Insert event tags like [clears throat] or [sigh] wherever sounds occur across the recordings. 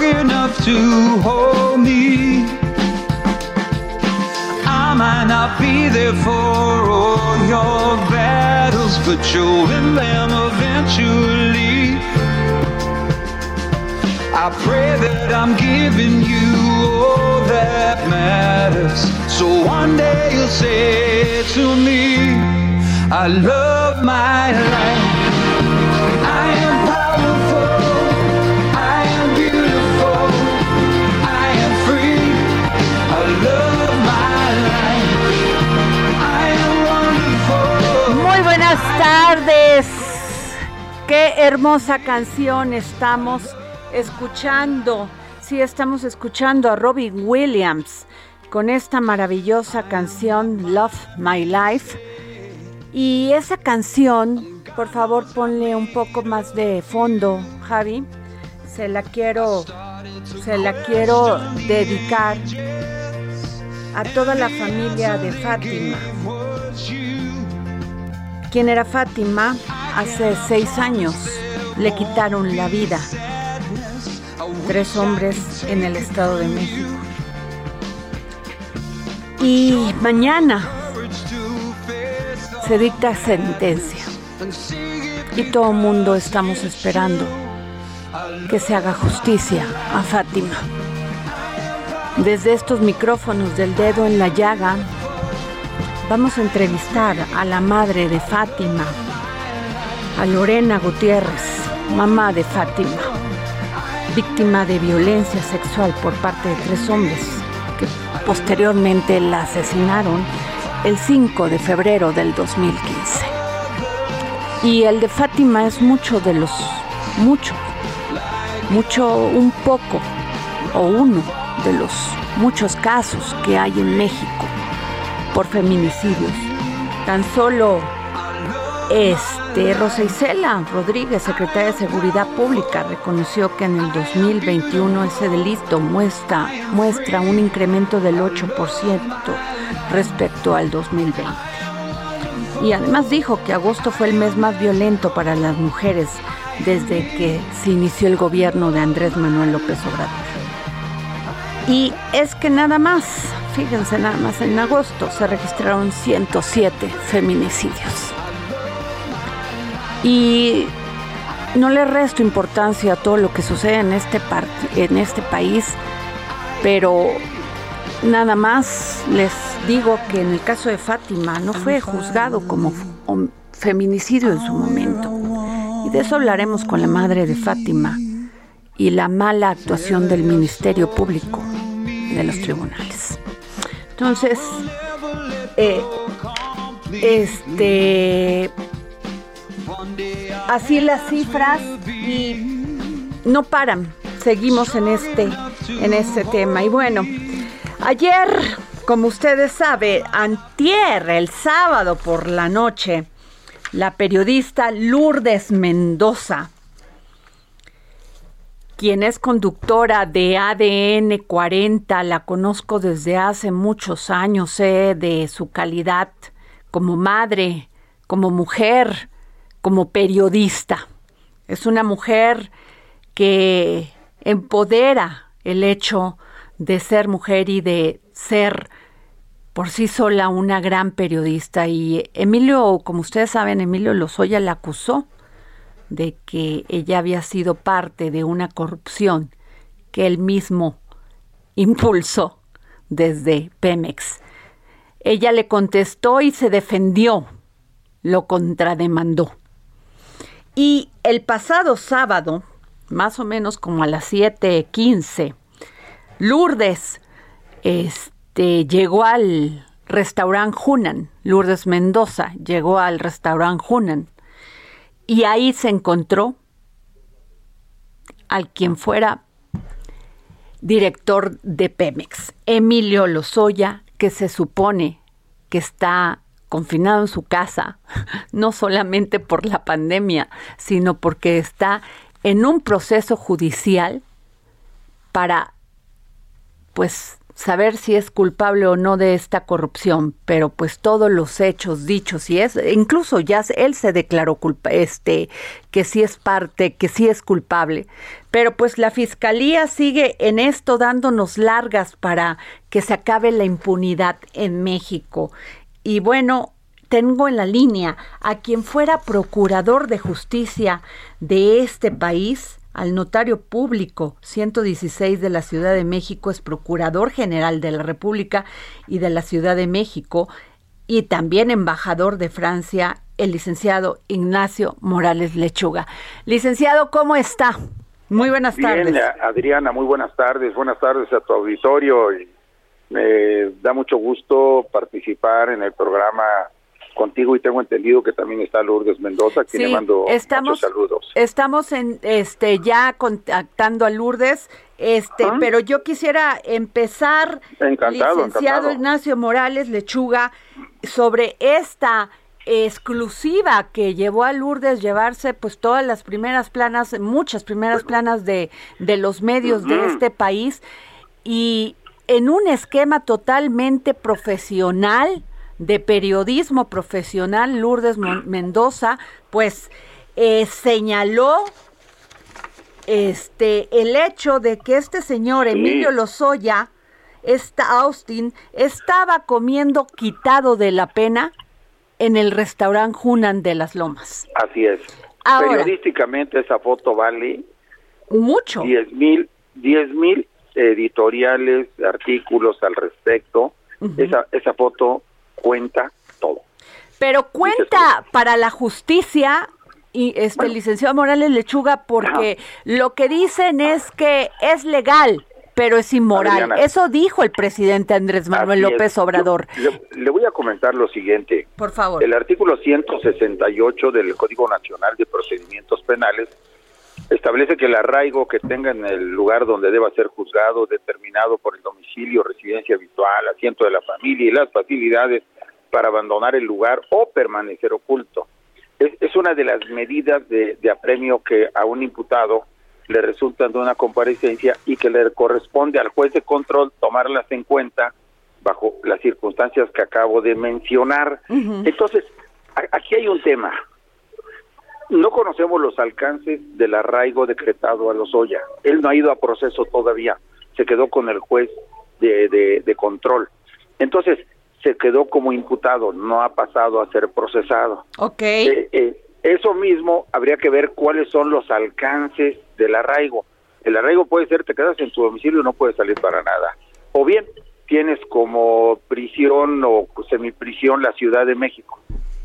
strong enough to hold me. I might not be there for all your battles, but you'll win them eventually. I pray that I'm giving you all that matters. So one day you'll say to me, I love my life. Tardes. Qué hermosa canción estamos escuchando. Sí, estamos escuchando a Robin Williams con esta maravillosa canción Love My Life. Y esa canción, por favor, ponle un poco más de fondo, Javi. Se la quiero se la quiero dedicar a toda la familia de Fátima. ¿Quién era Fátima? Hace seis años le quitaron la vida. Tres hombres en el Estado de México. Y mañana se dicta sentencia. Y todo el mundo estamos esperando que se haga justicia a Fátima. Desde estos micrófonos del dedo en la llaga, vamos a entrevistar a la madre de Fátima, a Lorena Gutiérrez, mamá de Fátima, víctima de violencia sexual por parte de tres hombres que posteriormente la asesinaron el 5 de febrero del 2015. Y el de Fátima es mucho de los, mucho, mucho, un poco o uno de los muchos casos que hay en México por feminicidios. Tan solo este Rosa Isela Rodríguez, secretaria de Seguridad Pública, reconoció que en el 2021 ese delito muestra, muestra un incremento del 8% respecto al 2020. Y además dijo que agosto fue el mes más violento para las mujeres desde que se inició el gobierno de Andrés Manuel López Obrador. Y es que nada más, fíjense nada más, en agosto se registraron 107 feminicidios. Y no le resto importancia a todo lo que sucede en este, en este país, pero nada más les digo que en el caso de Fátima no fue juzgado como feminicidio en su momento. Y de eso hablaremos con la madre de Fátima y la mala actuación del Ministerio Público de los tribunales. Entonces, eh, este, así las cifras y no paran. Seguimos en este, en este tema. Y bueno, ayer como ustedes saben, antier, el sábado por la noche, la periodista Lourdes Mendoza, quien es conductora de ADN 40, la conozco desde hace muchos años, sé de su calidad como madre, como mujer, como periodista. Es una mujer que empodera el hecho de ser mujer y de ser por sí sola una gran periodista. Y Emilio, como ustedes saben, Emilio Lozoya la acusó de que ella había sido parte de una corrupción que él mismo impulsó desde Pemex. Ella le contestó y se defendió, lo contrademandó. Y el pasado sábado, más o menos como a las 7:15, Lourdes este, llegó al restaurante Hunan, Lourdes Mendoza llegó al restaurante Hunan y ahí se encontró al quien fuera director de Pemex, Emilio Lozoya, que se supone que está confinado en su casa, [laughs] no solamente por la pandemia, sino porque está en un proceso judicial para, pues, saber si es culpable o no de esta corrupción, pero pues todos los hechos dichos y es incluso ya él se declaró culpa este que sí es parte, que sí es culpable, pero pues la fiscalía sigue en esto dándonos largas para que se acabe la impunidad en México. Y bueno, tengo en la línea a quien fuera procurador de justicia de este país, al notario público 116 de la Ciudad de México, es procurador general de la República y de la Ciudad de México, y también embajador de Francia, el licenciado Ignacio Morales Lechuga. Licenciado, ¿cómo está? Muy buenas tardes. Adriana, muy buenas tardes. Buenas tardes a tu auditorio. Me da mucho gusto participar en el programa contigo y tengo entendido que también está Lourdes Mendoza, que le mando muchos saludos. Estamos en este ya contactando a Lourdes, este, pero yo quisiera empezar, licenciado Ignacio Morales Lechuga, sobre esta exclusiva que llevó a Lourdes llevarse pues todas las primeras planas, muchas primeras planas de, de los medios de este país y en un esquema totalmente profesional de periodismo profesional, Lourdes Mendoza, pues eh, señaló este el hecho de que este señor Emilio Lozoya, esta Austin, estaba comiendo quitado de la pena en el restaurante Hunan de las Lomas. Así es. Periodísticamente esa foto vale mucho. Diez mil, diez mil editoriales, artículos al respecto. esa, esa foto cuenta todo. Pero cuenta para la justicia y este licenciado Morales Lechuga porque lo que dicen es que es legal pero es inmoral. Eso dijo el presidente Andrés Manuel López Obrador. le, voy a comentar lo siguiente. Por favor. El artículo 168 del Código Nacional de Procedimientos Penales establece que el arraigo que tenga en el lugar donde deba ser juzgado, determinado por el domicilio, residencia habitual, asiento de la familia y las facilidades para abandonar el lugar o permanecer oculto. Es, una de las medidas de, apremio que a un imputado le resultan de una comparecencia y que le corresponde al juez de control tomarlas en cuenta bajo las circunstancias que acabo de mencionar. Entonces, aquí hay un tema. No conocemos los alcances del arraigo decretado a Lozoya. Él no ha ido a proceso todavía. Se quedó con el juez de, de, control. Entonces, se quedó como imputado, no ha pasado a ser procesado. Ok. Eh, eh, eso mismo habría que ver cuáles son los alcances del arraigo. El arraigo puede ser, te quedas en tu domicilio y no puedes salir para nada. O bien, tienes como prisión o semiprisión la Ciudad de México,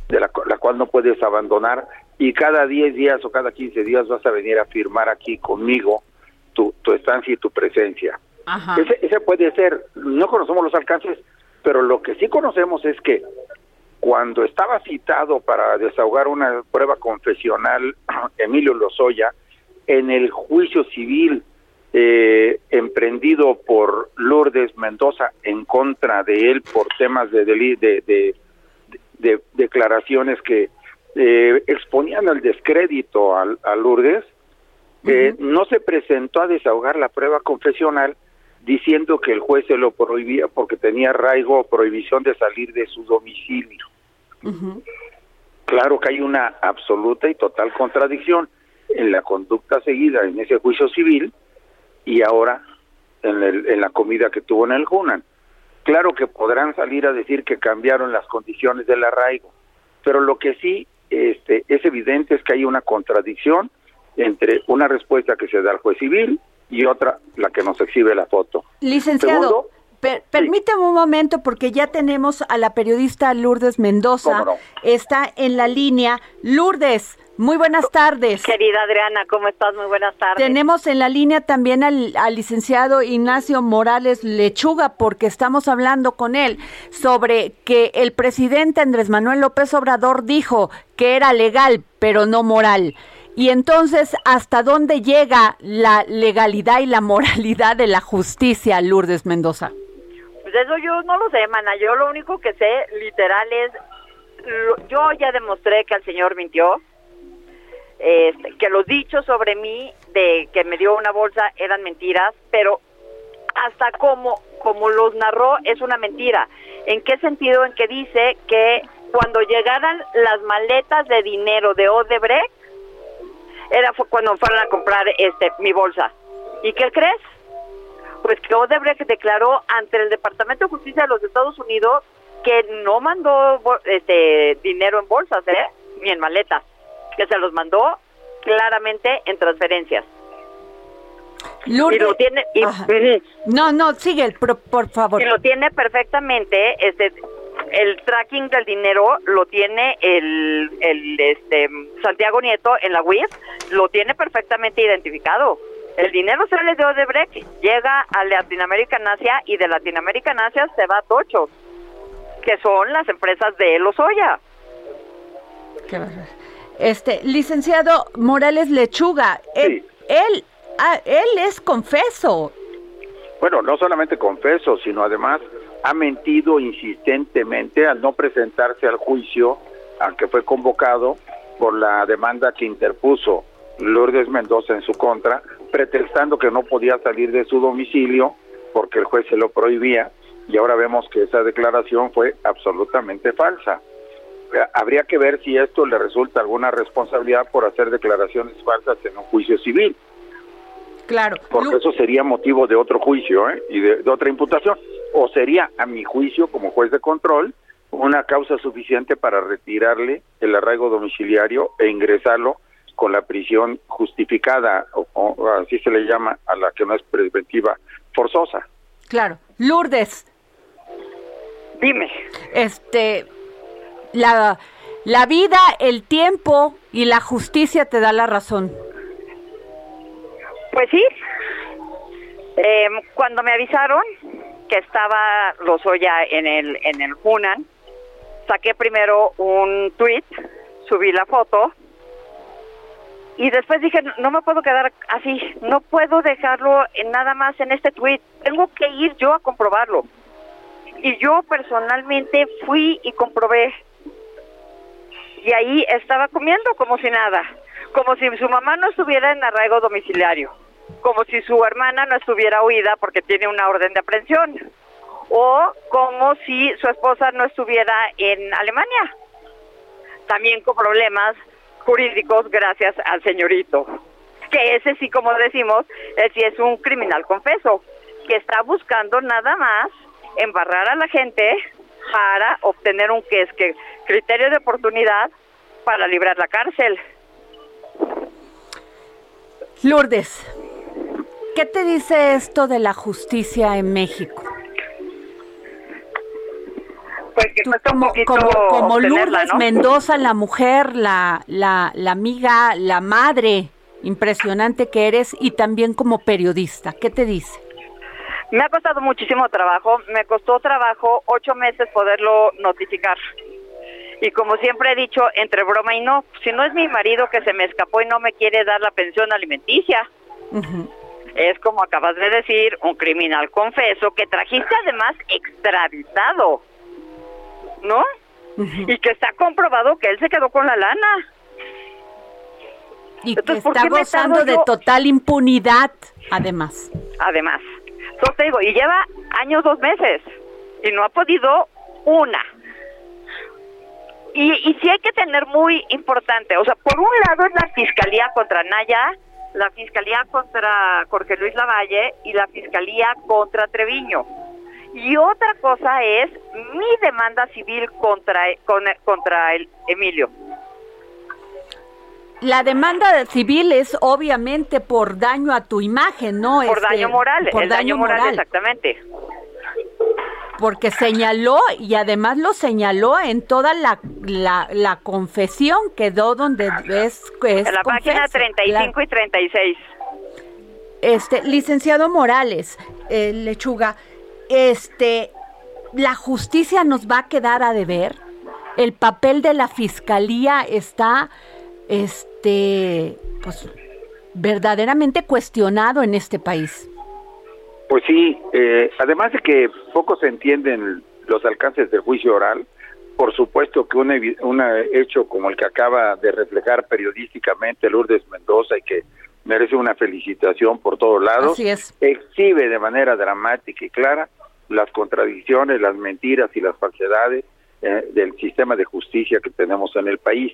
de la, la cual no puedes abandonar y cada 10 días o cada 15 días vas a venir a firmar aquí conmigo tu, tu estancia y tu presencia. Ese, ese puede ser, no conocemos los alcances, pero lo que sí conocemos es que cuando estaba citado para desahogar una prueba confesional [clears throat] Emilio Lozoya, en el juicio civil eh, emprendido por Lourdes Mendoza en contra de él por temas de, de, de, declaraciones que eh, exponían al descrédito a, Lourdes, eh, no se presentó a desahogar la prueba confesional diciendo que el juez se lo prohibía porque tenía arraigo o prohibición de salir de su domicilio. Claro que hay una absoluta y total contradicción en la conducta seguida en ese juicio civil y ahora en, el, en la comida que tuvo en el Hunan. Claro que podrán salir a decir que cambiaron las condiciones del arraigo, pero lo que sí este, es evidente es que hay una contradicción entre una respuesta que se da al juez civil y otra la que nos exhibe la foto. Licenciado, permítame un momento porque ya tenemos a la periodista Lourdes Mendoza. Está en la línea. Lourdes, muy buenas tardes. Querida Adriana, ¿cómo estás? Muy buenas tardes. Tenemos en la línea también al, licenciado Ignacio Morales Lechuga, porque estamos hablando con él sobre que el presidente Andrés Manuel López Obrador dijo que era legal, pero no moral. Y entonces, ¿hasta dónde llega la legalidad y la moralidad de la justicia, Lourdes Mendoza? Pues eso yo no lo sé, mana. Yo lo único que sé, literal, es. Yo ya demostré que el señor mintió este, que los dichos sobre mí de que me dio una bolsa eran mentiras, pero hasta como, como los narró es una mentira. ¿En qué sentido? En que dice que cuando llegaran las maletas de dinero de Odebrecht, era cuando fueron a comprar este mi bolsa. ¿Y qué crees? Pues que Odebrecht declaró ante el Departamento de Justicia de los Estados Unidos que no mandó este dinero en bolsas, ¿eh? Ni en maletas que se los mandó claramente en transferencias. y lo tiene no no sigue por, por favor. Y lo tiene perfectamente este el tracking del dinero lo tiene el, el este Santiago Nieto en la WIF lo tiene perfectamente identificado. El dinero sale de Odebrecht llega a Latinoamérica Asia y de Latinoamérica Asia se va a Tocho que son las empresas de Lozoya. Qué este, licenciado Morales Lechuga, él, él, ah, él es confeso. Bueno, no solamente confeso, sino además ha mentido insistentemente al no presentarse al juicio al que fue convocado por la demanda que interpuso Lourdes Mendoza en su contra, pretextando que no podía salir de su domicilio porque el juez se lo prohibía y ahora vemos que esa declaración fue absolutamente falsa habría que ver si esto le resulta alguna responsabilidad por hacer declaraciones falsas en un juicio civil. Claro. Porque eso sería motivo de otro juicio ¿eh? y de, otra imputación. O sería, a mi juicio, como juez de control, una causa suficiente para retirarle el arraigo domiciliario e ingresarlo con la prisión justificada, o, así se le llama a la que no es preventiva forzosa. Claro. Lourdes. Dime. Este, la, la vida, el tiempo y la justicia te da la razón. Pues sí. Eh, cuando me avisaron que estaba Lozoya en el en el Hunan, saqué primero un tweet, subí la foto y después dije no me puedo quedar así, no puedo dejarlo nada más en este tweet, tengo que ir yo a comprobarlo. Y yo personalmente fui y comprobé y ahí estaba comiendo como si nada, como si su mamá no estuviera en arraigo domiciliario, como si su hermana no estuviera huida porque tiene una orden de aprehensión, o como si su esposa no estuviera en Alemania, también con problemas jurídicos gracias al señorito, que ese sí, como decimos, sí es un criminal confeso, que está buscando nada más embarrar a la gente para obtener un que es que criterio de oportunidad para librar la cárcel. Lourdes, ¿qué te dice esto de la justicia en México? Pues que como, como, Lourdes Mendoza, la mujer, la, la, la amiga, la madre impresionante que eres y también como periodista, ¿qué te dice? Me ha costado muchísimo trabajo, me costó trabajo ocho meses poderlo notificar. Y como siempre he dicho, entre broma y no, si no es mi marido que se me escapó y no me quiere dar la pensión alimenticia, es como acabas de decir, un criminal confeso que trajiste además extraditado, ¿no? Y que está comprobado que él se quedó con la lana. Y que está gozando de total impunidad, además. Además. Entonces te digo, y lleva años, dos meses, y no ha podido una. Y, y sí hay que tener muy importante, o sea, por un lado es la fiscalía contra Naya, la fiscalía contra Jorge Luis Lavalle y la fiscalía contra Treviño. Y otra cosa es mi demanda civil contra, contra el Emilio. La demanda civil es obviamente por daño a tu imagen, ¿no? Por este, daño moral, por daño, moral, exactamente porque señaló y además lo señaló en toda la, la, confesión, quedó donde es... en la página 35 y 36. Este, licenciado Morales, eh, Lechuga, este, la justicia nos va a quedar a deber. El papel de la fiscalía está, este, pues, verdaderamente cuestionado en este país. Pues sí, eh, además de que poco se entienden los alcances del juicio oral, por supuesto que un hecho como el que acaba de reflejar periodísticamente Lourdes Mendoza y que merece una felicitación por todos lados, exhibe de manera dramática y clara las contradicciones, las mentiras y las falsedades eh, del sistema de justicia que tenemos en el país.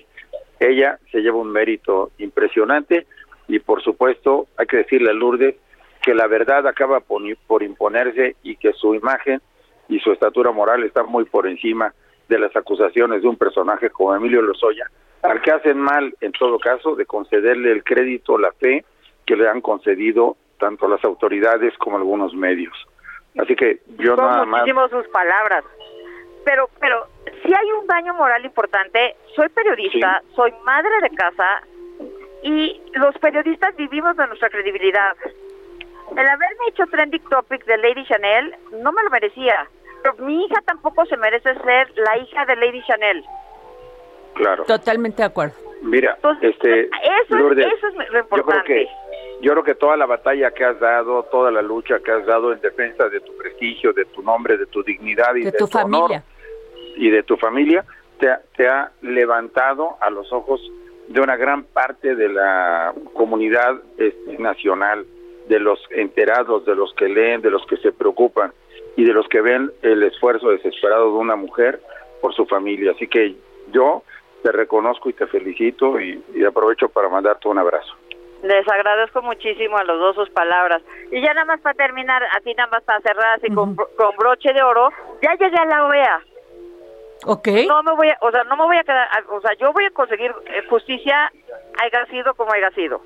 Ella se lleva un mérito impresionante y por supuesto hay que decirle a Lourdes que la verdad acaba por, imponerse y que su imagen y su estatura moral están muy por encima de las acusaciones de un personaje como Emilio Lozoya, al que hacen mal, en todo caso, de concederle el crédito, la fe que le han concedido tanto las autoridades como algunos medios. Así que yo nada más... sus palabras. Pero, pero, si hay un daño moral importante, soy periodista, soy madre de casa y los periodistas vivimos de nuestra credibilidad el haberme hecho trending topic de Lady Chanel no me lo merecía. Pero mi hija tampoco se merece ser la hija de Lady Chanel. Claro. Totalmente de acuerdo. Mira, este, eso, eso es lo importante. Yo creo, que, yo creo que toda la batalla que has dado, toda la lucha que has dado en defensa de tu prestigio, de tu nombre, de tu dignidad y de, tu, familia y de tu familia, te, te ha levantado a los ojos de una gran parte de la comunidad este, nacional de los enterados, de los que leen, de los que se preocupan y de los que ven el esfuerzo desesperado de una mujer por su familia. Así que yo te reconozco y te felicito y, aprovecho para mandarte un abrazo. Les agradezco muchísimo a los dos sus palabras. Y ya nada más para terminar, así nada más para cerrar así con, con broche de oro, ya llegué a la OEA. Ok. No me voy a, o sea, no me voy a quedar, o sea, yo voy a conseguir eh, justicia, haya sido como haya sido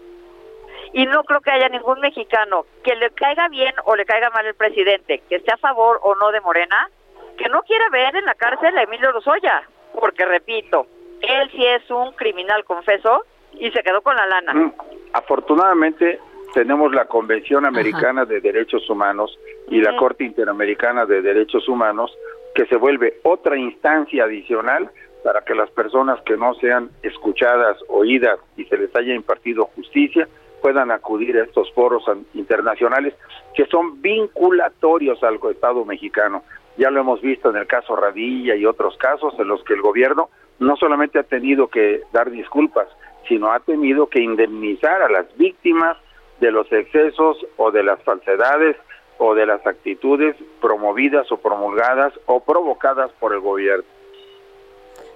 y no creo que haya ningún mexicano que le caiga bien o le caiga mal el presidente, que esté a favor o no de Morena, que no quiera ver en la cárcel a Emilio Lozoya, porque repito, él sí es un criminal confeso y se quedó con la lana. Mm, afortunadamente tenemos la Convención Americana de Derechos Humanos y la Corte Interamericana de Derechos Humanos que se vuelve otra instancia adicional para que las personas que no sean escuchadas, oídas y se les haya impartido justicia puedan acudir a estos foros internacionales que son vinculatorios al Estado mexicano. Ya lo hemos visto en el caso Radilla y otros casos en los que el gobierno no solamente ha tenido que dar disculpas, sino ha tenido que indemnizar a las víctimas de los excesos o de las falsedades o de las actitudes promovidas o promulgadas o provocadas por el gobierno.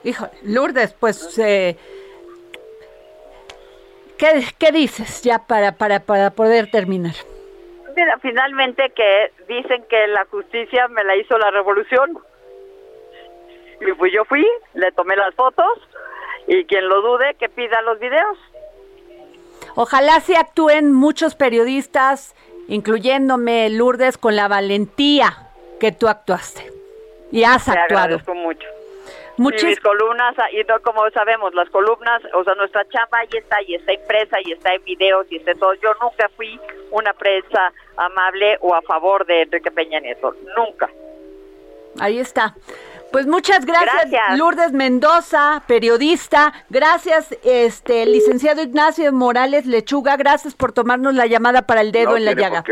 Hijo, Lourdes, pues eh, ¿Qué, dices ya para, para, para poder terminar? Mira, finalmente que dicen que la justicia me la hizo la revolución. Y pues yo fui, le tomé las fotos y quien lo dude que pida los videos. Ojalá se actúen muchos periodistas, incluyéndome Lourdes, con la valentía que tú actuaste. Y has Te actuado. Agradezco mucho. Y mis columnas, ah, y no como sabemos, las columnas, o sea, nuestra chamba ahí está, y está impresa, y está en videos, y está todo. Yo nunca fui una prensa amable o a favor de Enrique Peña Nieto, nunca. Ahí está. Pues muchas gracias, Gracias. Lourdes Mendoza, periodista. Gracias, este licenciado Ignacio Morales Lechuga. Gracias por tomarnos la llamada para el dedo No en la llaga.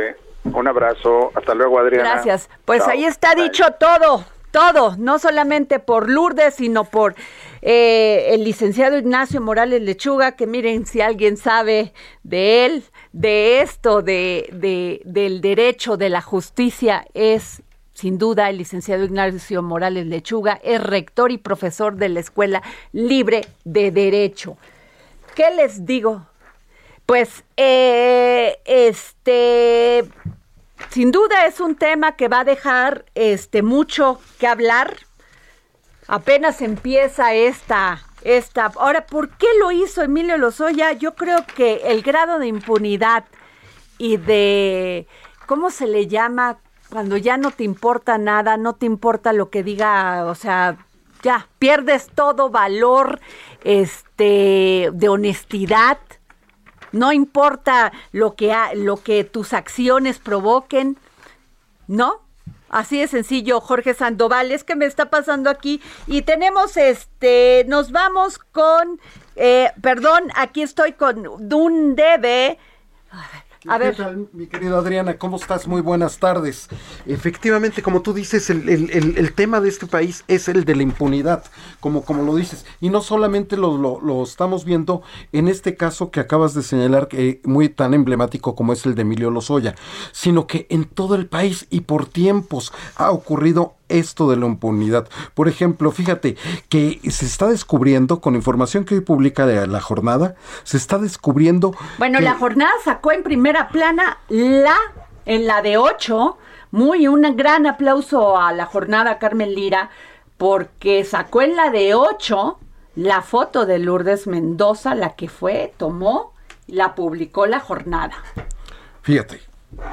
Un abrazo. Hasta luego, Adriana. Gracias. Pues Chao. ahí está Bye. dicho todo, todo, no solamente por Lourdes, sino por eh, el licenciado Ignacio Morales Lechuga, que miren si alguien sabe de él, de esto, de, de- del derecho, de la justicia, es sin duda el licenciado Ignacio Morales Lechuga, es rector y profesor de la Escuela Libre de Derecho. ¿Qué les digo? Pues, eh, este, sin duda es un tema que va a dejar este mucho que hablar. Apenas empieza esta esta ahora ¿por qué lo hizo Emilio Lozoya? Yo creo que el grado de impunidad y de ¿cómo se le llama cuando ya no te importa nada, no te importa lo que diga, o sea, ya pierdes todo valor este de honestidad no importa lo que ha- lo que tus acciones provoquen, ¿no? Así de sencillo, Jorge Sandoval, es que me está pasando aquí y tenemos este, nos vamos con, eh, perdón, aquí estoy con un debe. A ver, ¿Qué tal, mi querida Adriana? ¿Cómo estás? Muy buenas tardes. Efectivamente, como tú dices, el, el- el- el tema de este país es el de la impunidad, como, como lo dices. Y no solamente lo, lo- lo estamos viendo en este caso que acabas de señalar, que muy tan emblemático como es el de Emilio Lozoya, sino que en todo el país y por tiempos ha ocurrido esto de la impunidad. Por ejemplo, fíjate que se está descubriendo, con información que hoy publica de la jornada, se está descubriendo... Bueno, que- la jornada sacó en primera plana la, en la de 8, muy un gran aplauso a la jornada Carmen Lira, porque sacó en la de 8 la foto de Lourdes Mendoza, la que fue, tomó, la publicó la jornada. Fíjate,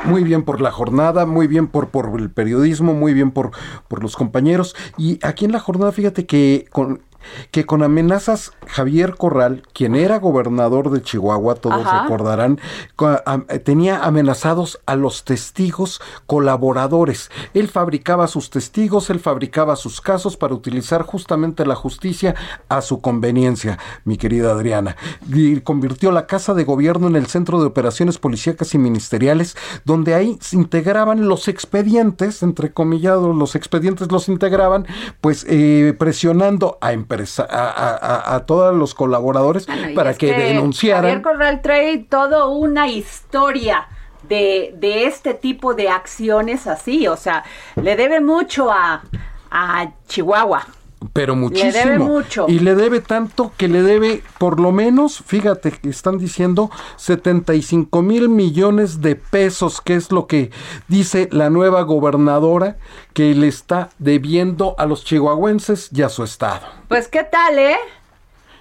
muy bien por la jornada, muy bien por, por el periodismo, muy bien por, por los compañeros. Y aquí en la jornada, fíjate que con, que con amenazas Javier Corral, quien era gobernador de Chihuahua, todos Ajá. recordarán, eh, tenía amenazados a los testigos colaboradores. Él fabricaba sus testigos, él fabricaba sus casos para utilizar justamente la justicia a su conveniencia, mi querida Adriana. Y convirtió la Casa de Gobierno en el centro de operaciones policíacas y ministeriales, donde ahí se integraban los expedientes, entre comillados, los expedientes los integraban, pues eh, presionando a, empresa, a, a- a- todos los colaboradores Bueno, para es que, denunciaran. Javier Corral trae toda una historia de, de este tipo de acciones así, o sea, le debe mucho a, a Chihuahua. Pero muchísimo. debe mucho. Y le debe tanto que le debe, por lo menos, fíjate, que están diciendo 75 mil millones de pesos, que es lo que dice la nueva gobernadora que le está debiendo a los chihuahuenses y a su estado. Pues qué tal, ¿eh?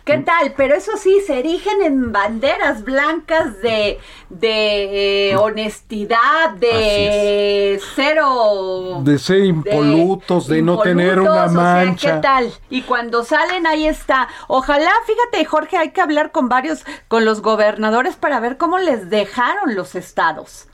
¿Qué Mm. tal? Pero eso sí, se erigen en banderas blancas de, de eh, honestidad, de cero... De ser impolutos, de, no tener una impolutos, o sea, mancha. ¿Qué tal? Y cuando salen, ahí está. Ojalá, fíjate, Jorge, hay que hablar con varios, con los gobernadores para ver cómo les dejaron los estados.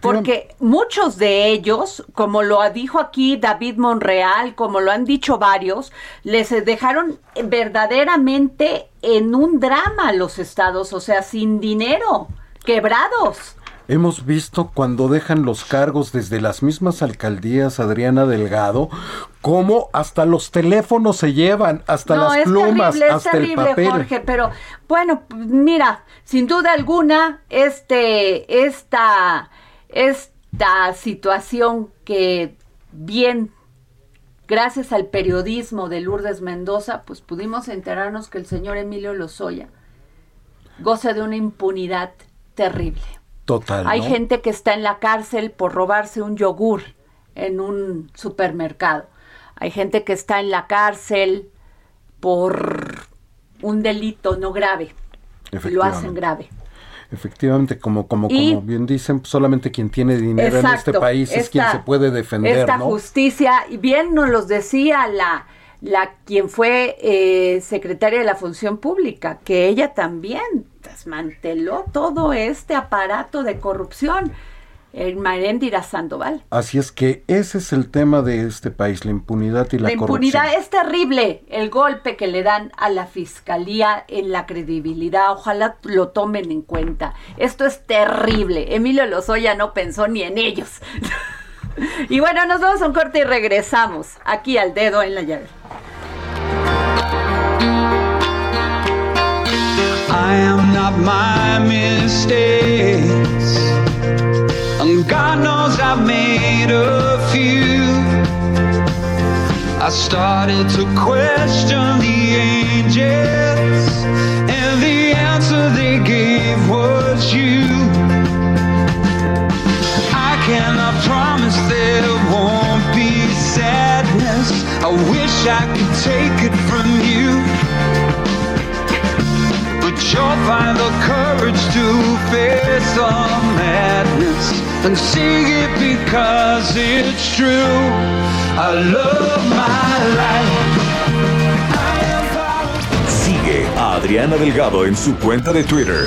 Porque muchos de ellos, como lo dijo aquí David Monreal, como lo han dicho varios, les dejaron verdaderamente en un drama los estados, o sea, sin dinero, quebrados. Hemos visto cuando dejan los cargos desde las mismas alcaldías, Adriana Delgado, cómo hasta los teléfonos se llevan, hasta no, las es plumas, terrible, es hasta terrible, el papel. Jorge, pero bueno, mira, sin duda alguna, este, esta, esta situación que bien, gracias al periodismo de Lourdes Mendoza, pues pudimos enterarnos que el señor Emilio Lozoya goza de una impunidad terrible. Total. Hay ¿no? gente que está en la cárcel por robarse un yogur en un supermercado. Hay gente que está en la cárcel por un delito no grave. Y lo hacen grave. Efectivamente, como, como, Y- como bien dicen, solamente quien tiene dinero en este país es quien se puede defender, Esta ¿no? justicia, y bien nos los decía la, la quien fue eh, secretaria de la Función Pública, que ella también desmanteló todo este aparato de corrupción. en Maréndira Sandoval. Así es que ese es el tema de este país, la impunidad y la, la impunidad es terrible, el golpe que le dan a la fiscalía en la credibilidad, ojalá lo tomen en cuenta. Esto es terrible. Emilio Lozoya no pensó ni en ellos. [laughs] [laughs] y bueno, nos vamos a un corte y regresamos aquí al dedo en la llave. I am not my mistakes. And God knows I've made a few. I started to question the angels, and the answer they gave was you. I cannot promise there won't be sadness. I wish I could take it from you. But you'll find the courage to face the madness and sing it because it's true. I love my life. Sigue a Adriana Delgado en su cuenta de Twitter,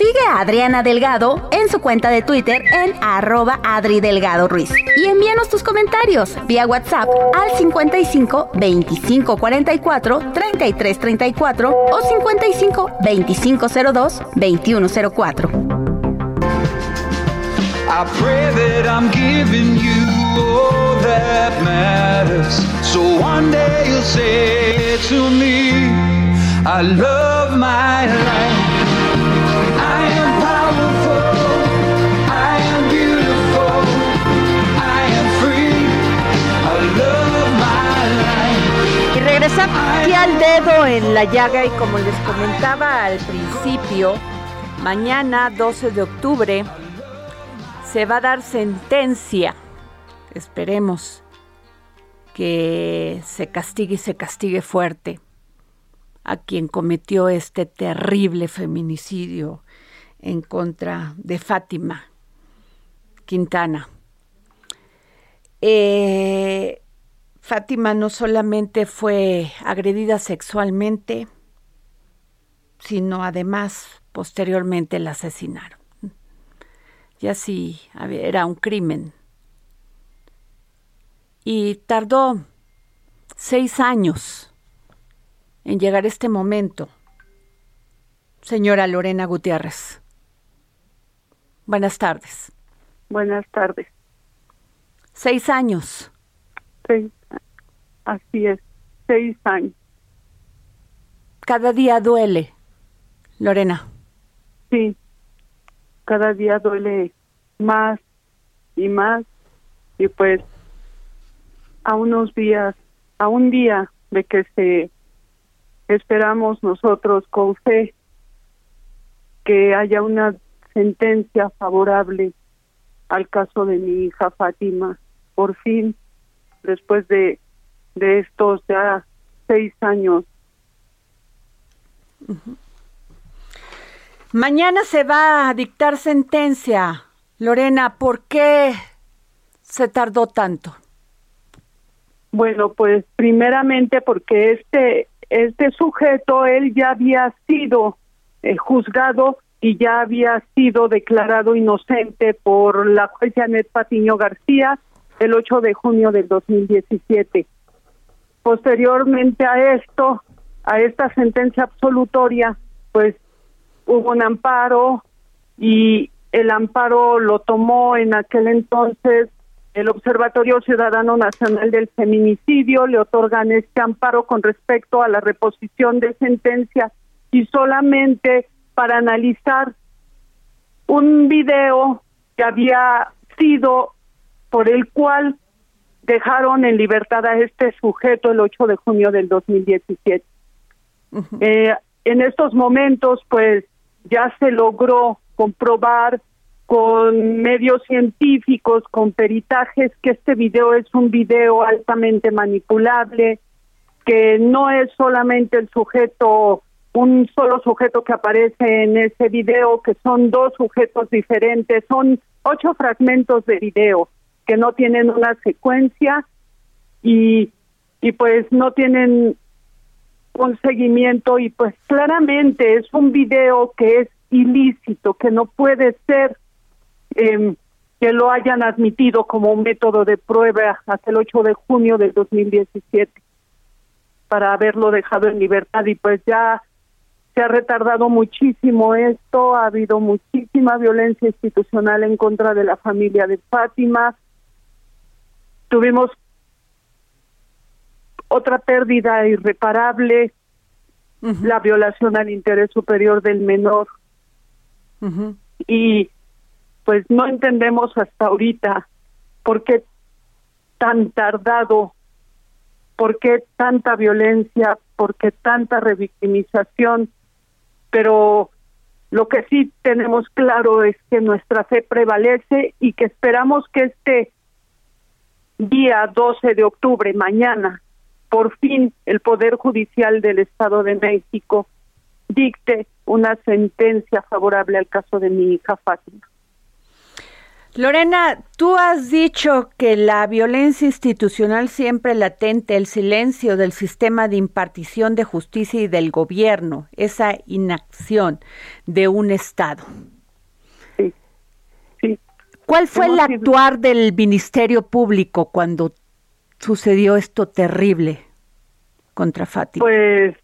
Sigue a Adriana Delgado en su cuenta de Twitter en arroba Adri Delgado Ruiz. Y envíanos tus comentarios vía WhatsApp al 55 25 44 33 34 o 55 25 02 21 04. I pray that I'm giving you all that matters. So one day you'll say to me, I love my life. Al dedo en la llaga y como les comentaba al principio, mañana 12 de octubre se va a dar sentencia, esperemos que se castigue y se castigue fuerte a quien cometió este terrible feminicidio en contra de Fátima Quintana. Eh, Fátima no solamente fue agredida sexualmente, sino además posteriormente la asesinaron. Y así era un crimen. Y tardó seis años en llegar este momento. Señora Lorena Gutiérrez. Buenas tardes. Buenas tardes. Seis años. Seis, así es, seis años. Cada día duele, Lorena. Sí, cada día duele más y más y pues a unos días, a un día de que se esperamos nosotros con fe que haya una sentencia favorable al caso de mi hija Fátima. Por fin, después de, de estos ya seis años. Mañana se va a dictar sentencia. Lorena, ¿por qué se tardó tanto? Bueno, pues primeramente porque este este sujeto él ya había sido eh, juzgado y ya había sido declarado inocente por la juez Janet Patiño García el 8 de junio del 2017. Posteriormente a esto, a esta sentencia absolutoria, pues hubo un amparo y el amparo lo tomó en aquel entonces el Observatorio Ciudadano Nacional del Feminicidio, le otorgan este amparo con respecto a la reposición de sentencia y solamente para analizar un video que había sido por el cual dejaron en libertad a este sujeto el 8 de junio del 2017. eh, en estos momentos, pues ya se logró comprobar con medios científicos, con peritajes, que este video es un video altamente manipulable, que no es solamente el sujeto, un solo sujeto que aparece en ese video, que son dos sujetos diferentes, son ocho fragmentos de video que no tienen una secuencia y, y pues no tienen un seguimiento y pues claramente es un video que es ilícito, que no puede ser eh, que lo hayan admitido como un método de prueba hasta el 8 de junio del 2017 para haberlo dejado en libertad y pues ya se ha retardado muchísimo esto, ha habido muchísima violencia institucional en contra de la familia de Fátima. Tuvimos otra pérdida irreparable, la violación al interés superior del menor. Y pues no entendemos hasta ahorita por qué tan tardado, por qué tanta violencia, por qué tanta revictimización, pero lo que sí tenemos claro es que nuestra fe prevalece y que esperamos que este día 12 de octubre, mañana, por fin el Poder Judicial del Estado de México dicte una sentencia favorable al caso de mi hija Fátima. Lorena, tú has dicho que la violencia institucional siempre latente, el silencio del sistema de impartición de justicia y del gobierno, esa inacción de un Estado. ¿Cuál fue el actuar del Ministerio Público cuando sucedió esto terrible contra Fátima? Pues,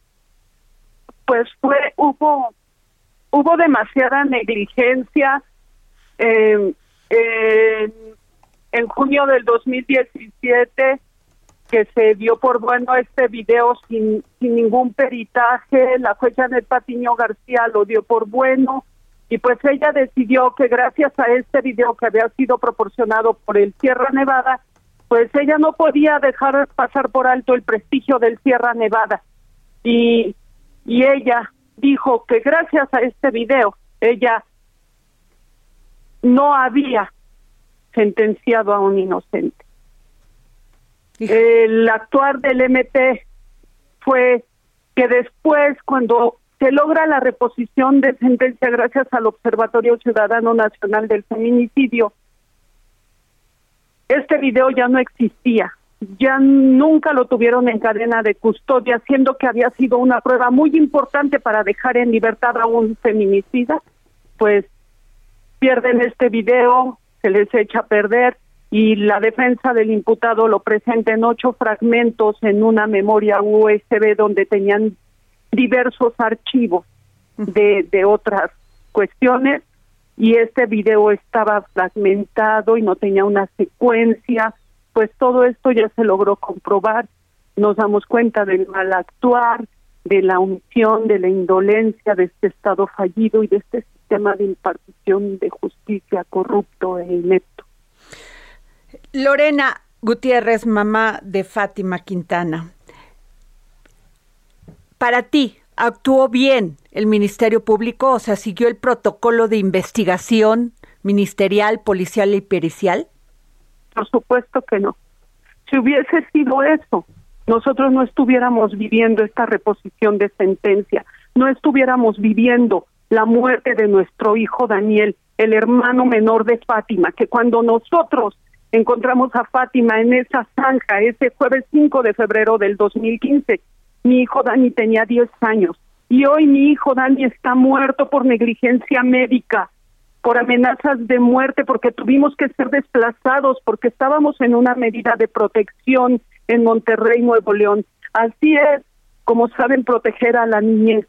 pues fue, hubo, hubo demasiada negligencia. Eh, en, en junio del 2017 que se dio por bueno este video sin, sin ningún peritaje, la jueza Janet Patiño García lo dio por bueno y pues ella decidió que gracias a este video que había sido proporcionado por el Sierra Nevada, pues ella no podía dejar pasar por alto el prestigio del Sierra Nevada y, y ella dijo que gracias a este video ella no había sentenciado a un inocente. El actuar del MP fue que después, cuando se logra la reposición de sentencia gracias al Observatorio Ciudadano Nacional del Feminicidio, este video ya no existía, ya nunca lo tuvieron en cadena de custodia, siendo que había sido una prueba muy importante para dejar en libertad a un feminicida, pues pierden este video, se les echa a perder y la defensa del imputado lo presenta en ocho fragmentos en una memoria USB donde tenían diversos archivos de, otras cuestiones y este video estaba fragmentado y no tenía una secuencia, pues todo esto ya se logró comprobar, nos damos cuenta del mal actuar, de la omisión, de la indolencia de este Estado fallido y de este sistema de impartición de justicia corrupto e inepto. Lorena Gutiérrez, mamá de Fátima Quintana. Para ti, ¿actuó bien el Ministerio Público? O sea, ¿siguió el protocolo de investigación ministerial, policial y pericial? Por supuesto que no. Si hubiese sido eso, nosotros no estuviéramos viviendo esta reposición de sentencia, no estuviéramos viviendo la muerte de nuestro hijo Daniel, el hermano menor de Fátima, que cuando nosotros encontramos a Fátima en esa zanja ese jueves 5 de febrero del 2015, mi hijo Dani tenía 10 años y hoy mi hijo Dani está muerto por negligencia médica, por amenazas de muerte, porque tuvimos que ser desplazados, porque estábamos en una medida de protección en Monterrey, Nuevo León. Así es como saben proteger a la niñez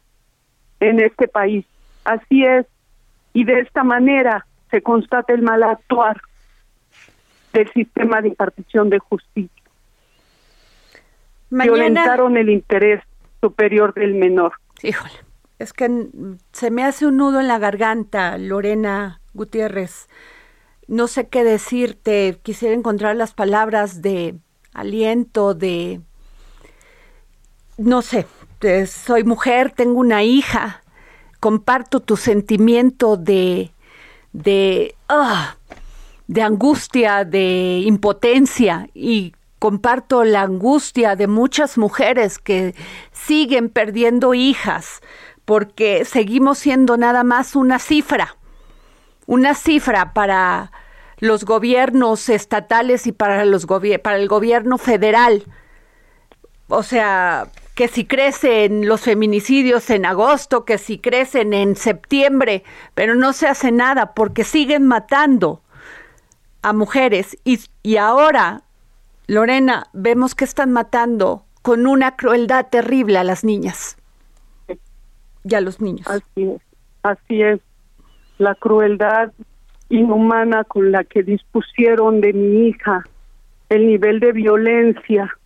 en este país. Así es. Y de esta manera se constata el mal actuar del sistema de impartición de justicia. Violentaron el interés superior del menor. Híjole, es que se me hace un nudo en la garganta, Lorena Gutiérrez. No sé qué decirte, quisiera encontrar las palabras de aliento, de... No sé, soy mujer, tengo una hija, comparto tu sentimiento de... de... Ah, de angustia, de impotencia y comparto la angustia de muchas mujeres que siguen perdiendo hijas porque seguimos siendo nada más una cifra, una cifra para los gobiernos estatales y para, los el gobierno federal. O sea, que si crecen los feminicidios en agosto, que si crecen en septiembre, pero no se hace nada porque siguen matando a mujeres y, y ahora, Lorena, vemos que están matando con una crueldad terrible a las niñas y a los niños. Así es, así es. La crueldad inhumana con la que dispusieron de mi hija, el nivel de violencia,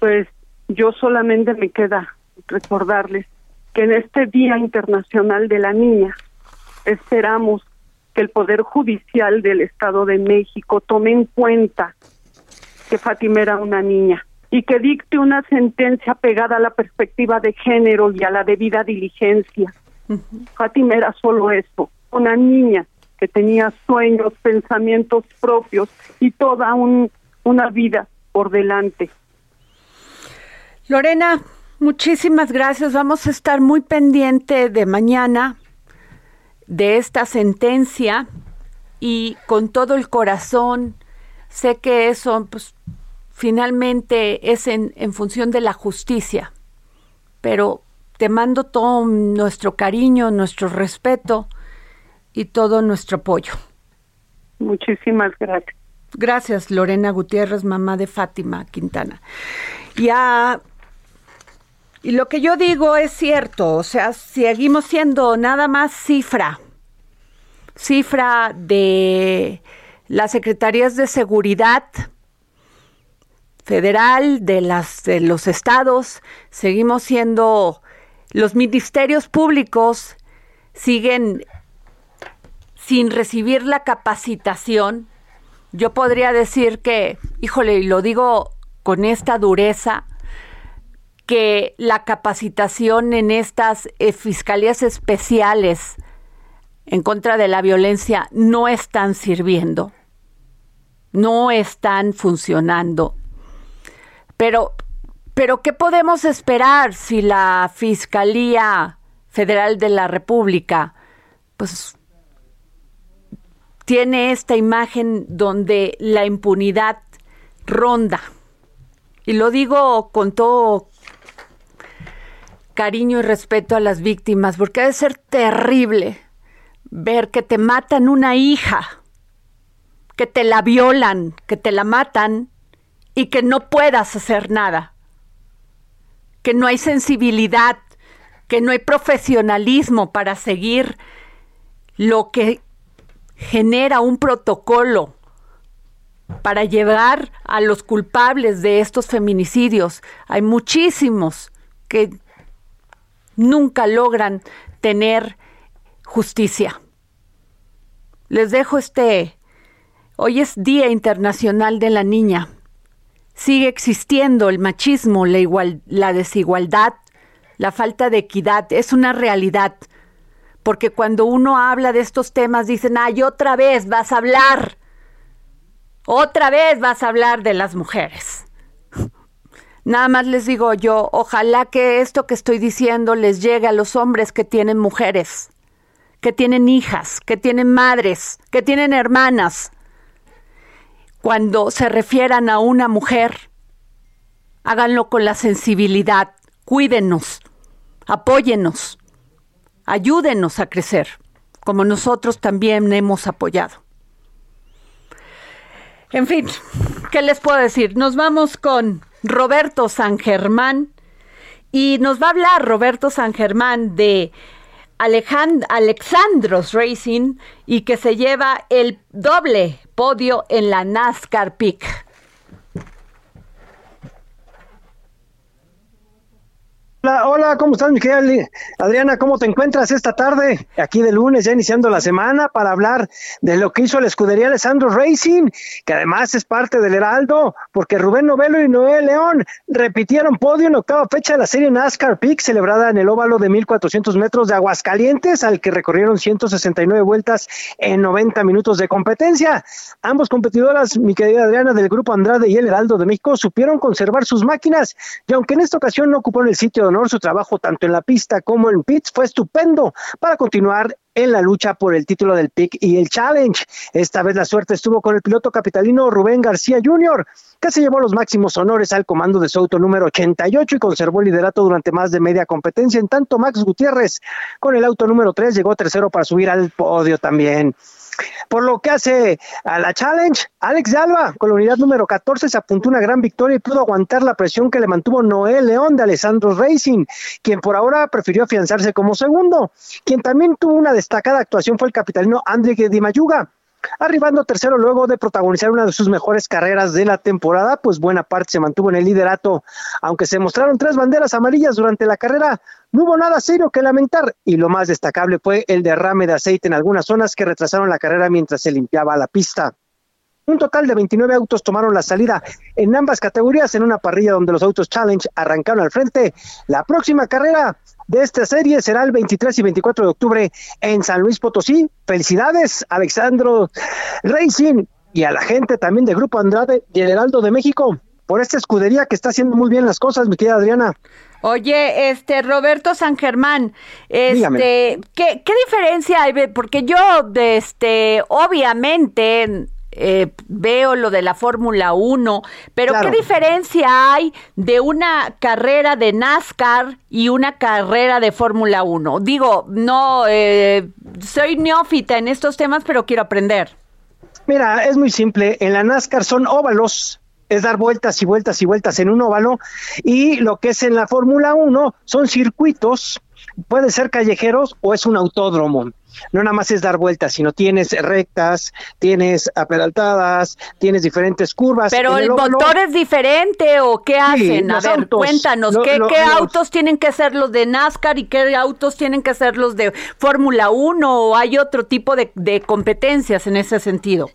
pues yo solamente me queda recordarles que en este Día Internacional de la Niña esperamos que el Poder Judicial del Estado de México tome en cuenta que Fátima era una niña y que dicte una sentencia pegada a la perspectiva de género y a la debida diligencia. Fátima era solo eso, una niña que tenía sueños, pensamientos propios y toda una vida por delante. Lorena, muchísimas gracias. Vamos a estar muy pendiente de mañana de esta sentencia y con todo el corazón sé que eso pues, finalmente es en, en función de la justicia, pero te mando todo nuestro cariño, nuestro respeto y todo nuestro apoyo. Muchísimas gracias. Gracias, Lorena Gutiérrez, mamá de Fátima Quintana. Ya, y lo que yo digo es cierto, o sea, seguimos siendo nada más cifra, cifra de las secretarías de seguridad federal, de, los estados, seguimos siendo, los ministerios públicos siguen sin recibir la capacitación. Yo podría decir que, híjole, y lo digo con esta dureza, que la capacitación en estas eh, fiscalías especiales en contra de la violencia no están sirviendo, no están funcionando. Pero, pero ¿qué podemos esperar si la Fiscalía Federal de la República, pues tiene esta imagen donde la impunidad ronda? Y lo digo con todo cariño y respeto a las víctimas, porque ha de ser terrible ver que te matan una hija, que te la violan, que te la matan y que no puedas hacer nada, que no hay sensibilidad, que no hay profesionalismo para seguir lo que genera un protocolo para llevar a los culpables de estos feminicidios. Hay muchísimos que nunca logran tener justicia. Les dejo este, hoy es Día Internacional de la Niña sigue existiendo el machismo, la, igual, la desigualdad, la falta de equidad, es una realidad. Porque cuando uno habla de estos temas dicen, ay, otra vez vas a hablar, otra vez vas a hablar de las mujeres. [laughs] Nada más les digo yo, ojalá que esto que estoy diciendo les llegue a los hombres que tienen mujeres, que tienen hijas, que tienen madres, que tienen hermanas, cuando se refieran a una mujer, háganlo con la sensibilidad, cuídenos, apóyenos, ayúdenos a crecer, como nosotros también hemos apoyado. En fin, ¿qué les puedo decir? Nos vamos con Roberto San Germán y nos va a hablar Roberto San Germán de Alexandros Racing y que se lleva el doble podio en la NASCAR Peak. Hola, Hola, ¿cómo estás, Miguel? Adriana, ¿cómo te encuentras esta tarde? Aquí de lunes, ya iniciando la semana, para hablar de lo que hizo la escudería Alessandro Racing, que además es parte del Heraldo, porque Rubén Novelo y Noel León repitieron podio en octava fecha de la serie NASCAR Peak, celebrada en el óvalo de 1400 metros de Aguascalientes, al que recorrieron 169 vueltas en 90 minutos de competencia. Ambos competidoras, mi querida Adriana, del Grupo Andrade y el Heraldo de México, supieron conservar sus máquinas, y aunque en esta ocasión no ocuparon el sitio honor, su trabajo tanto en la pista como en pits fue estupendo para continuar en la lucha por el título del PIC y el Challenge. Esta vez la suerte estuvo con el piloto capitalino Rubén García Jr., que se llevó los máximos honores al comando de su auto número 88 y conservó el liderato durante más de media competencia. En tanto, Max Gutiérrez con el auto número 3 llegó tercero para subir al podio también. Por lo que hace a la Challenge, Alex de Alba, con la unidad número 14, se apuntó una gran victoria y pudo aguantar la presión que le mantuvo Noel León de Alessandro Racing, quien por ahora prefirió afianzarse como segundo. Quien también tuvo una destacada actuación fue el capitalino André Di Mayuga, arribando tercero luego de protagonizar una de sus mejores carreras de la temporada, pues buena parte se mantuvo en el liderato, aunque se mostraron tres banderas amarillas durante la carrera, no hubo nada serio que lamentar y lo más destacable fue el derrame de aceite en algunas zonas que retrasaron la carrera mientras se limpiaba la pista. Un total de 29 autos tomaron la salida en ambas categorías en una parrilla donde los autos Challenge arrancaron al frente. La próxima carrera de esta serie será el 23 y 24 de octubre en San Luis Potosí. Felicidades, Alexandro Racing y a la gente también del Grupo Andrade y el Heraldo de México por esta escudería que está haciendo muy bien las cosas, mi querida Adriana. Oye, este Roberto San Germán, este, ¿qué, ¿qué diferencia hay? Porque yo, este, obviamente eh, veo lo de la Fórmula 1, pero ¿qué diferencia hay de una carrera de NASCAR y una carrera de Fórmula 1? Digo, no, eh, soy neófita en estos temas, pero quiero aprender. Mira, es muy simple, en la NASCAR son óvalos, es dar vueltas y vueltas y vueltas en un óvalo, y lo que es en la Fórmula 1 son circuitos, puede ser callejeros o es un autódromo no nada más es dar vueltas, sino tienes rectas, tienes aperaltadas, tienes diferentes curvas. Pero el, motor es diferente o qué hacen? a ver, cuéntanos, ¿qué, autos tienen que ser los de NASCAR y qué autos tienen que ser los de Fórmula 1 o hay otro tipo de, competencias en ese sentido?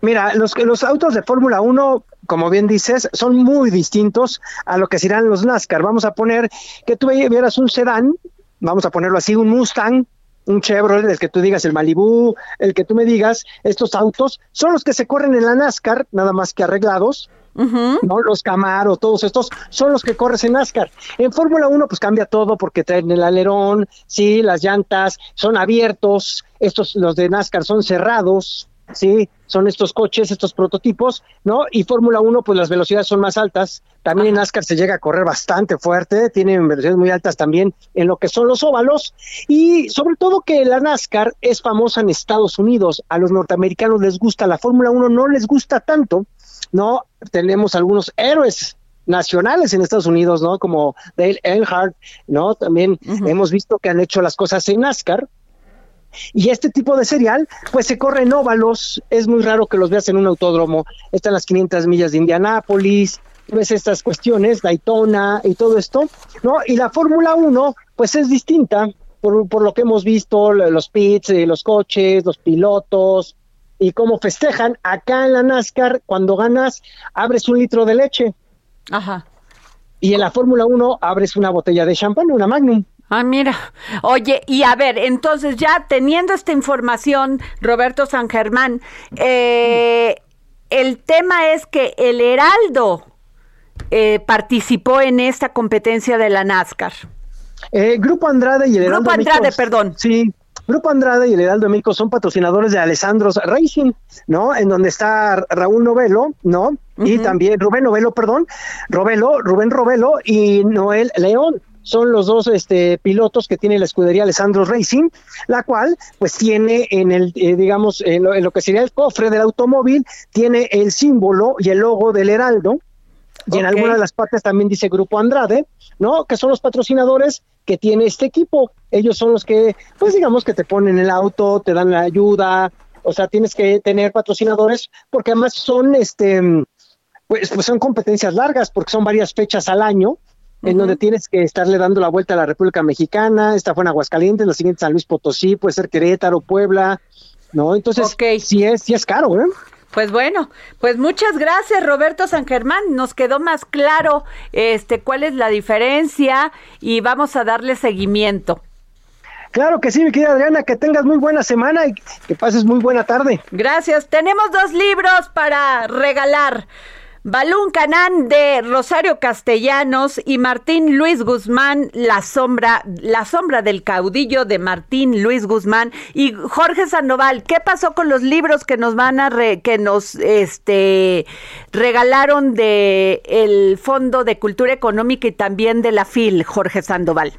Mira, los, los autos de Fórmula 1 como bien dices, son muy distintos a lo que serán los NASCAR. Vamos a poner que tú vieras un sedán, vamos a ponerlo así, un Mustang, un Chevrolet, el que tú digas, el Malibu, el que tú me digas, estos autos son los que se corren en la NASCAR, nada más que arreglados, ¿no? Los Camaro, todos estos son los que corres en NASCAR. En Fórmula 1 pues cambia todo porque traen el alerón, sí, las llantas son abiertos, estos los de NASCAR son cerrados, sí, son estos coches, estos prototipos, ¿no? Y Fórmula 1, pues las velocidades son más altas. También en NASCAR se llega a correr bastante fuerte, tienen velocidades muy altas también en lo que son los óvalos. Y sobre todo que la NASCAR es famosa en Estados Unidos. A los norteamericanos les gusta, la Fórmula 1 no les gusta tanto, ¿no? Tenemos algunos héroes nacionales en Estados Unidos, ¿no? Como Dale Earnhardt, ¿no? También hemos visto que han hecho las cosas en NASCAR, y este tipo de cereal, pues se corre en óvalos, es muy raro que los veas en un autódromo, están las 500 millas de Indianápolis, ves estas cuestiones, Daytona y todo esto, ¿no? Y la Fórmula 1, pues es distinta, por, por, lo que hemos visto, los pits, eh, los coches, los pilotos, y cómo festejan. Acá en la NASCAR, cuando ganas, abres un litro de leche. Ajá. Y en la Fórmula 1 abres una botella de champán, una Magnum. Ah, mira. Oye, y a ver, entonces ya teniendo esta información, Roberto San Germán, eh, el tema es que el Heraldo eh, participó en esta competencia de la NASCAR. Eh, Grupo Andrade y el Heraldo. Grupo Andrade, perdón. Sí, Grupo Andrade y el Heraldo México son patrocinadores de Alessandro's Racing, ¿no? En donde está Raúl Novelo, ¿no? Y también Rubén Novelo, perdón, Robelo, Rubén Robelo y Noel León son los dos este, pilotos que tiene la escudería Alessandro Racing, la cual pues tiene en el, eh, digamos, en lo, que sería el cofre del automóvil, tiene el símbolo y el logo del Heraldo, y en alguna de las partes también dice Grupo Andrade, ¿no? Que son los patrocinadores que tiene este equipo. Ellos son los que, pues digamos que te ponen el auto, te dan la ayuda, o sea, tienes que tener patrocinadores porque además son, este, pues, pues son competencias largas porque son varias fechas al año en donde tienes que estarle dando la vuelta a la República Mexicana, esta fue en Aguascalientes, la siguiente San Luis Potosí, puede ser Querétaro, Puebla, ¿no? Entonces, sí es, sí es caro, ¿eh? Pues bueno, pues muchas gracias Roberto San Germán, nos quedó más claro este cuál es la diferencia y vamos a darle seguimiento. Claro que sí, mi querida Adriana, que tengas muy buena semana y que pases muy buena tarde. Gracias. Tenemos dos libros para regalar. Balún Canán de Rosario Castellanos y Martín Luis Guzmán, La sombra, La sombra del caudillo de Martín Luis Guzmán y Jorge Sandoval. ¿Qué pasó con los libros que nos van a que nos este regalaron de el Fondo de Cultura Económica y también de la FIL, Jorge Sandoval?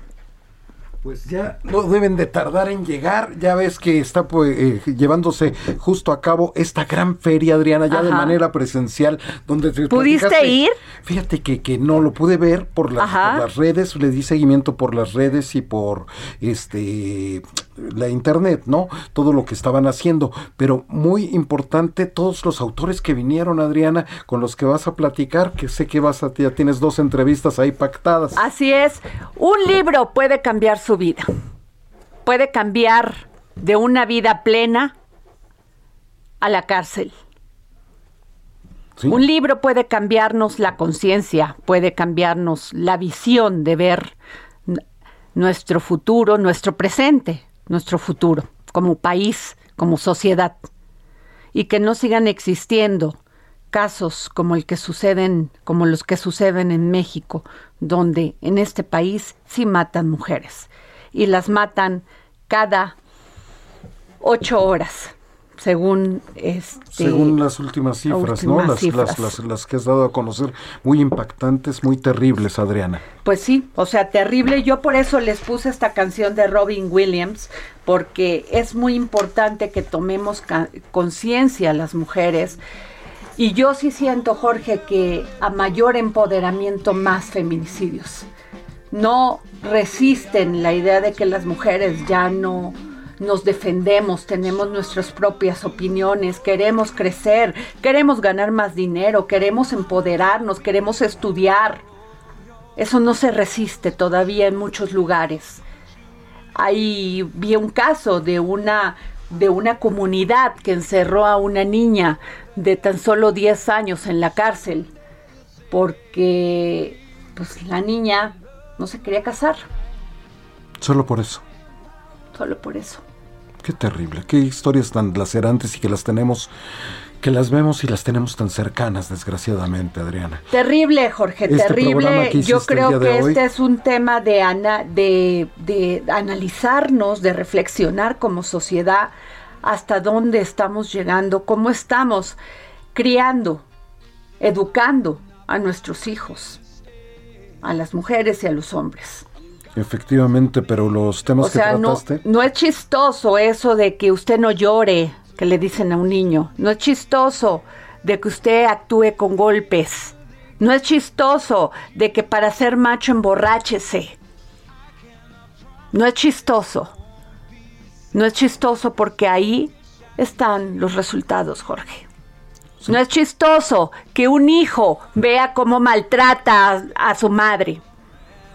Pues ya no deben de tardar en llegar. Ya ves que está pues, eh, llevándose justo a cabo esta gran feria, Adriana, ya de manera presencial. donde ¿Pudiste ir? Fíjate que, que no lo pude ver por las, por las redes, le di seguimiento por las redes y por este la internet, ¿no? Todo lo que estaban haciendo. Pero muy importante, todos los autores que vinieron, Adriana, con los que vas a platicar, que sé que vas a, ya tienes dos entrevistas ahí pactadas. Así es. Un libro puede cambiar su vida. Puede cambiar de una vida plena a la cárcel. Un libro puede cambiarnos la conciencia, puede cambiarnos la visión de ver nuestro futuro, nuestro presente, nuestro futuro, como país, como sociedad. Y que no sigan existiendo casos como el que suceden, como los que suceden en México, donde en este país sí matan mujeres y las matan cada ocho horas, según este, según las últimas cifras, ¿no? Las, Las, las, que has dado a conocer, muy impactantes, muy terribles, Adriana. Pues sí, o sea, terrible. Yo por eso les puse esta canción de Robin Williams, porque es muy importante que tomemos conciencia las mujeres. Y yo sí siento, Jorge, que a mayor empoderamiento, más feminicidios no resisten la idea de que las mujeres ya no nos defendemos, tenemos nuestras propias opiniones, queremos crecer, queremos ganar más dinero, queremos empoderarnos, queremos estudiar. Eso no se resiste todavía en muchos lugares. Ahí vi un caso de una de una comunidad que encerró a una niña de tan solo 10 años en la cárcel porque pues la niña no se quería casar. Solo por eso. Solo por eso. Qué terrible, qué historias tan lacerantes y que las tenemos, que las vemos y las tenemos tan cercanas, desgraciadamente, Adriana. Terrible, Jorge, este terrible. Yo creo que este es un tema de, ana, de, de analizarnos, de reflexionar como sociedad hasta dónde estamos llegando, cómo estamos criando, educando a nuestros hijos a las mujeres y a los hombres. Efectivamente, pero los temas que trataste. No, no es chistoso eso de que usted no llore, que le dicen a un niño. No es chistoso de que usted actúe con golpes. No es chistoso de que para ser macho emborráchese. No es chistoso. No es chistoso porque ahí están los resultados, Jorge. No es chistoso que un hijo vea cómo maltrata a, su madre.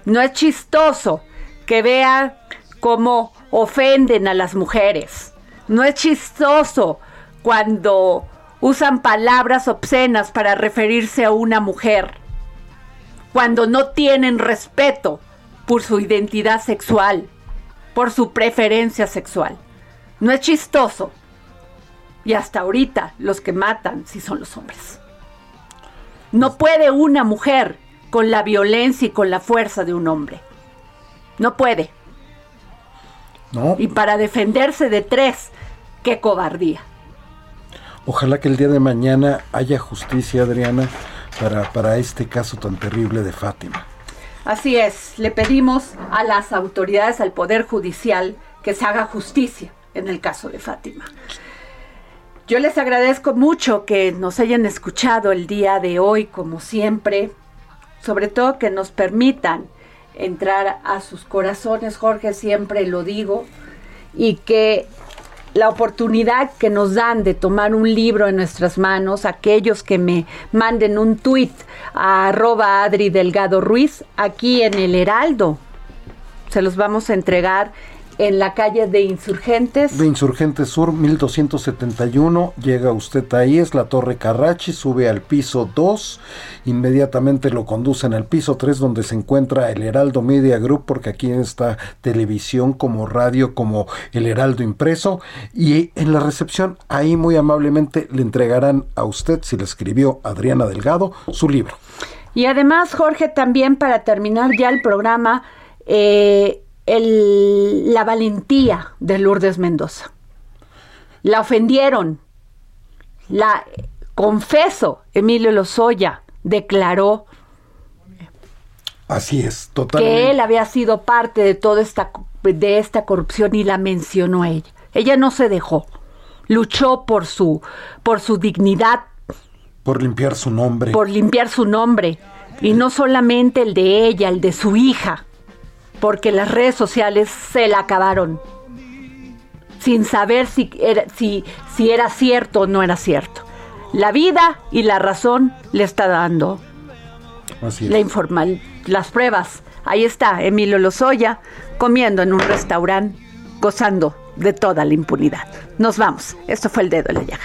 No es chistoso que vea cómo ofenden a las mujeres. No es chistoso cuando usan palabras obscenas para referirse a una mujer. Cuando no tienen respeto por su identidad sexual, por su preferencia sexual. No es chistoso y hasta ahorita los que matan sí son los hombres. No puede una mujer con la violencia y con la fuerza de un hombre. No puede. No. Y para defenderse de tres, qué cobardía. Ojalá que el día de mañana haya justicia, Adriana, para, para este caso tan terrible de Fátima. Así es, le pedimos a las autoridades, al Poder Judicial, que se haga justicia en el caso de Fátima. Yo les agradezco mucho que nos hayan escuchado el día de hoy, como siempre, sobre todo que nos permitan entrar a sus corazones, Jorge, siempre lo digo, y que la oportunidad que nos dan de tomar un libro en nuestras manos, aquellos que me manden un tuit a arroba Adri Delgado Ruiz aquí en el Heraldo. Se los vamos a entregar en la calle de Insurgentes. De Insurgentes Sur, 1271. Llega usted ahí, es la Torre Carrachi, sube al piso 2. Inmediatamente lo conducen al piso 3, donde se encuentra el Heraldo Media Group, porque aquí está televisión, como radio, como el Heraldo impreso. Y en la recepción, ahí muy amablemente le entregarán a usted, si le escribió Adriana Delgado, su libro. Y además, Jorge, también para terminar ya el programa, eh, la valentía de Lourdes Mendoza. La ofendieron. La confeso, Emilio Lozoya declaró Así es, totalmente. Que él había sido parte de toda esta de esta corrupción y la mencionó a ella. Ella no se dejó. Luchó por su por su dignidad, por limpiar su nombre. Por limpiar su nombre y no solamente el de ella, el de su hija porque las redes sociales se la acabaron, sin saber si era, si, si era cierto o no era cierto. La vida y la razón le está dando la informal, las pruebas. Ahí está Emilio Lozoya comiendo en un restaurante, gozando de toda la impunidad. Nos vamos. Esto fue el dedo de la llaga.